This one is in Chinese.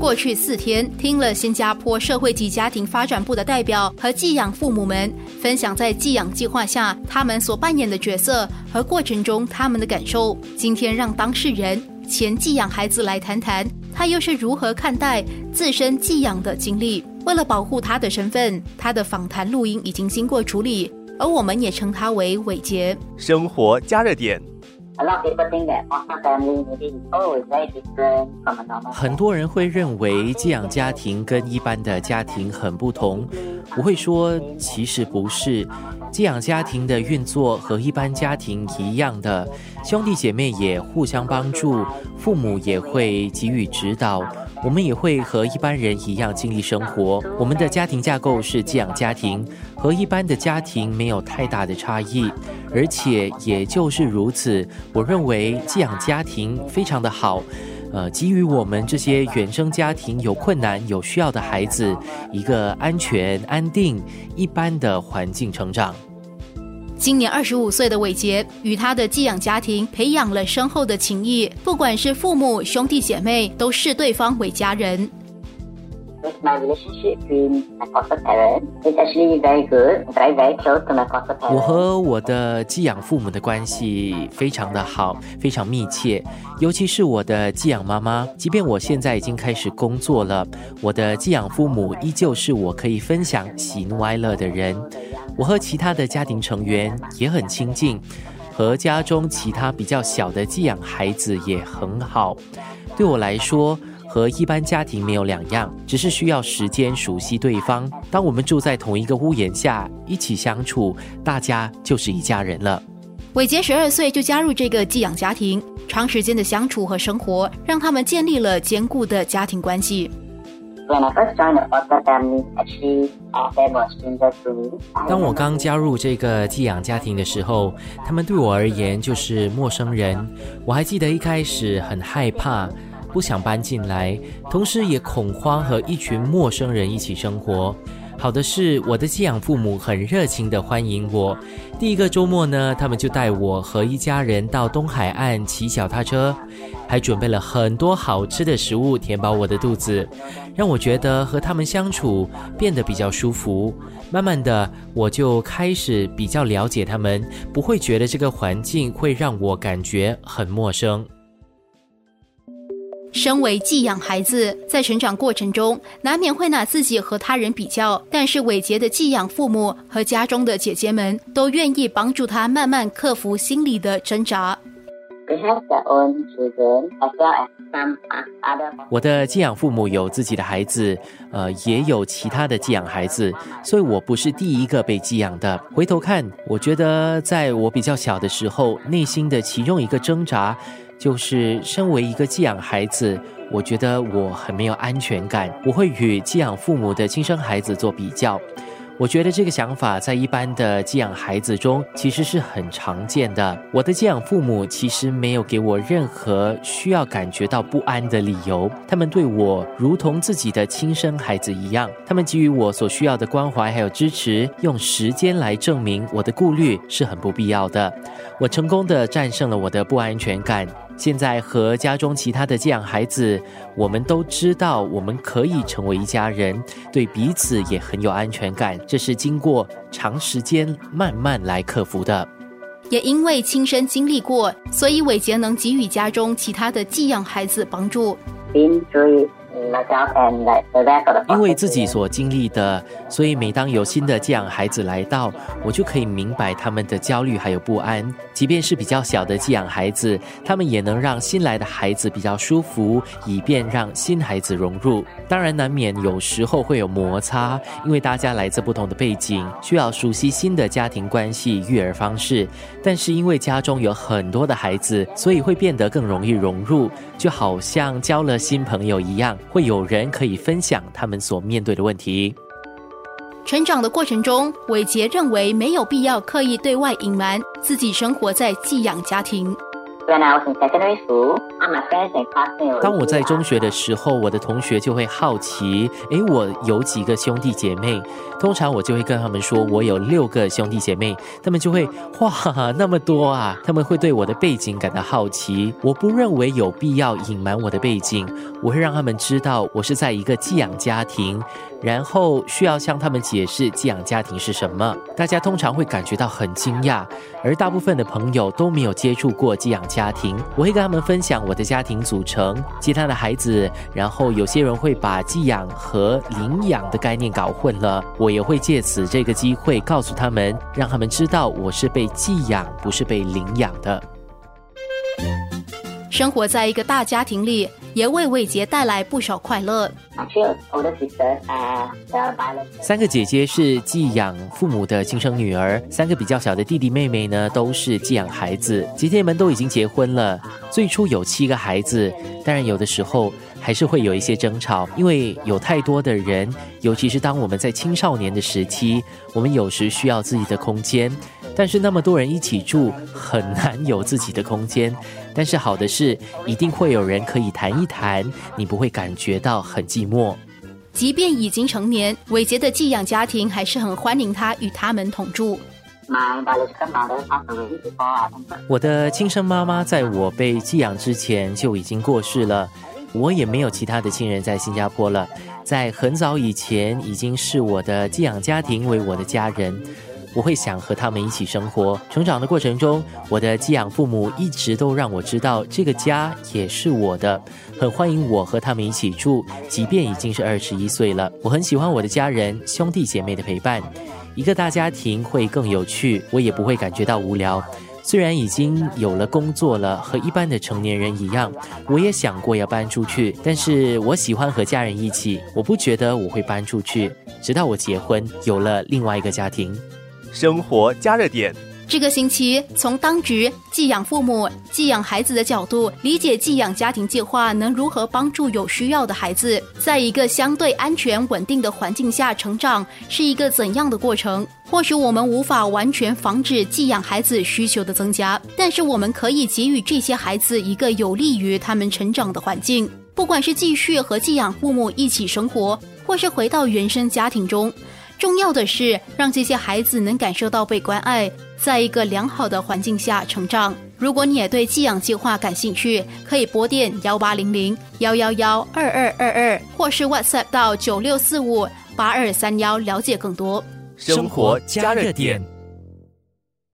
过去四天，听了新加坡社会及家庭发展部的代表和寄养父母们分享在寄养计划下他们所扮演的角色和过程中他们的感受。今天让当事人前寄养孩子来谈谈，他又是如何看待自身寄养的经历。为了保护他的身份，他的访谈录音已经经过处理，而我们也称他为伟杰。生活加热点。很多人会认为寄养家庭跟一般的家庭很不同，我会说其实不是。寄养家庭的运作和一般家庭一样的，兄弟姐妹也互相帮助，父母也会给予指导。我们也会和一般人一样经历生活。我们的家庭架构是寄养家庭，和一般的家庭没有太大的差异。而且也就是如此，我认为寄养家庭非常的好，呃，给予我们这些原生家庭有困难、有需要的孩子一个安全、安定、一般的环境成长。今年二十五岁的伟杰与他的寄养家庭培养了深厚的情谊，不管是父母、兄弟姐妹，都视对方为家人。我和我的寄养父母的关系非常的好，非常密切，尤其是我的寄养妈妈。即便我现在已经开始工作了，我的寄养父母依旧是我可以分享喜怒哀乐的人。我和其他的家庭成员也很亲近，和家中其他比较小的寄养孩子也很好。对我来说，和一般家庭没有两样，只是需要时间熟悉对方。当我们住在同一个屋檐下，一起相处，大家就是一家人了。伟杰十二岁就加入这个寄养家庭，长时间的相处和生活，让他们建立了坚固的家庭关系。当我刚加入这个寄养家庭的时候，他们对我而言就是陌生人。我还记得一开始很害怕，不想搬进来，同时也恐慌和一群陌生人一起生活。好的是，我的寄养父母很热情的欢迎我。第一个周末呢，他们就带我和一家人到东海岸骑脚踏车，还准备了很多好吃的食物填饱我的肚子，让我觉得和他们相处变得比较舒服。慢慢的，我就开始比较了解他们，不会觉得这个环境会让我感觉很陌生。身为寄养孩子，在成长过程中难免会拿自己和他人比较，但是伟杰的寄养父母和家中的姐姐们都愿意帮助他慢慢克服心理的挣扎。我的寄养父母有自己的孩子，呃，也有其他的寄养孩子，所以我不是第一个被寄养的。回头看，我觉得在我比较小的时候，内心的其中一个挣扎。就是身为一个寄养孩子，我觉得我很没有安全感。我会与寄养父母的亲生孩子做比较。我觉得这个想法在一般的寄养孩子中其实是很常见的。我的寄养父母其实没有给我任何需要感觉到不安的理由，他们对我如同自己的亲生孩子一样，他们给予我所需要的关怀还有支持，用时间来证明我的顾虑是很不必要的。我成功的战胜了我的不安全感。现在和家中其他的寄养孩子，我们都知道我们可以成为一家人，对彼此也很有安全感。这是经过长时间慢慢来克服的。也因为亲身经历过，所以伟杰能给予家中其他的寄养孩子帮助。因为自己所经历的，所以每当有新的寄养孩子来到，我就可以明白他们的焦虑还有不安。即便是比较小的寄养孩子，他们也能让新来的孩子比较舒服，以便让新孩子融入。当然，难免有时候会有摩擦，因为大家来自不同的背景，需要熟悉新的家庭关系、育儿方式。但是因为家中有很多的孩子，所以会变得更容易融入，就好像交了新朋友一样。会有人可以分享他们所面对的问题。成长的过程中，伟杰认为没有必要刻意对外隐瞒自己生活在寄养家庭。当我在中学的时候，我的同学就会好奇，诶，我有几个兄弟姐妹？通常我就会跟他们说，我有六个兄弟姐妹。他们就会哇，那么多啊！他们会对我的背景感到好奇。我不认为有必要隐瞒我的背景，我会让他们知道我是在一个寄养家庭。然后需要向他们解释寄养家庭是什么，大家通常会感觉到很惊讶，而大部分的朋友都没有接触过寄养家庭。我会跟他们分享我的家庭组成、其他的孩子，然后有些人会把寄养和领养的概念搞混了，我也会借此这个机会告诉他们，让他们知道我是被寄养，不是被领养的。生活在一个大家庭里，也为伟杰带来不少快乐。三个姐姐是寄养父母的亲生女儿，三个比较小的弟弟妹妹呢都是寄养孩子。姐姐们都已经结婚了，最初有七个孩子，当然有的时候还是会有一些争吵，因为有太多的人，尤其是当我们在青少年的时期，我们有时需要自己的空间。但是那么多人一起住，很难有自己的空间。但是好的是，一定会有人可以谈一谈，你不会感觉到很寂寞。即便已经成年，伟杰的寄养家庭还是很欢迎他与他们同住。我的亲生妈妈在我被寄养之前就已经过世了，我也没有其他的亲人在新加坡了。在很早以前，已经是我的寄养家庭为我的家人。我会想和他们一起生活。成长的过程中，我的寄养父母一直都让我知道，这个家也是我的，很欢迎我和他们一起住，即便已经是二十一岁了。我很喜欢我的家人、兄弟姐妹的陪伴，一个大家庭会更有趣，我也不会感觉到无聊。虽然已经有了工作了，和一般的成年人一样，我也想过要搬出去，但是我喜欢和家人一起，我不觉得我会搬出去，直到我结婚，有了另外一个家庭。生活加热点。这个星期，从当值寄养父母、寄养孩子的角度，理解寄养家庭计划能如何帮助有需要的孩子，在一个相对安全、稳定的环境下成长，是一个怎样的过程？或许我们无法完全防止寄养孩子需求的增加，但是我们可以给予这些孩子一个有利于他们成长的环境，不管是继续和寄养父母一起生活，或是回到原生家庭中。重要的是让这些孩子能感受到被关爱，在一个良好的环境下成长。如果你也对寄养计划感兴趣，可以拨电幺八零零幺幺幺二二二二，或是 WhatsApp 到九六四五八二三幺了解更多。生活加热点。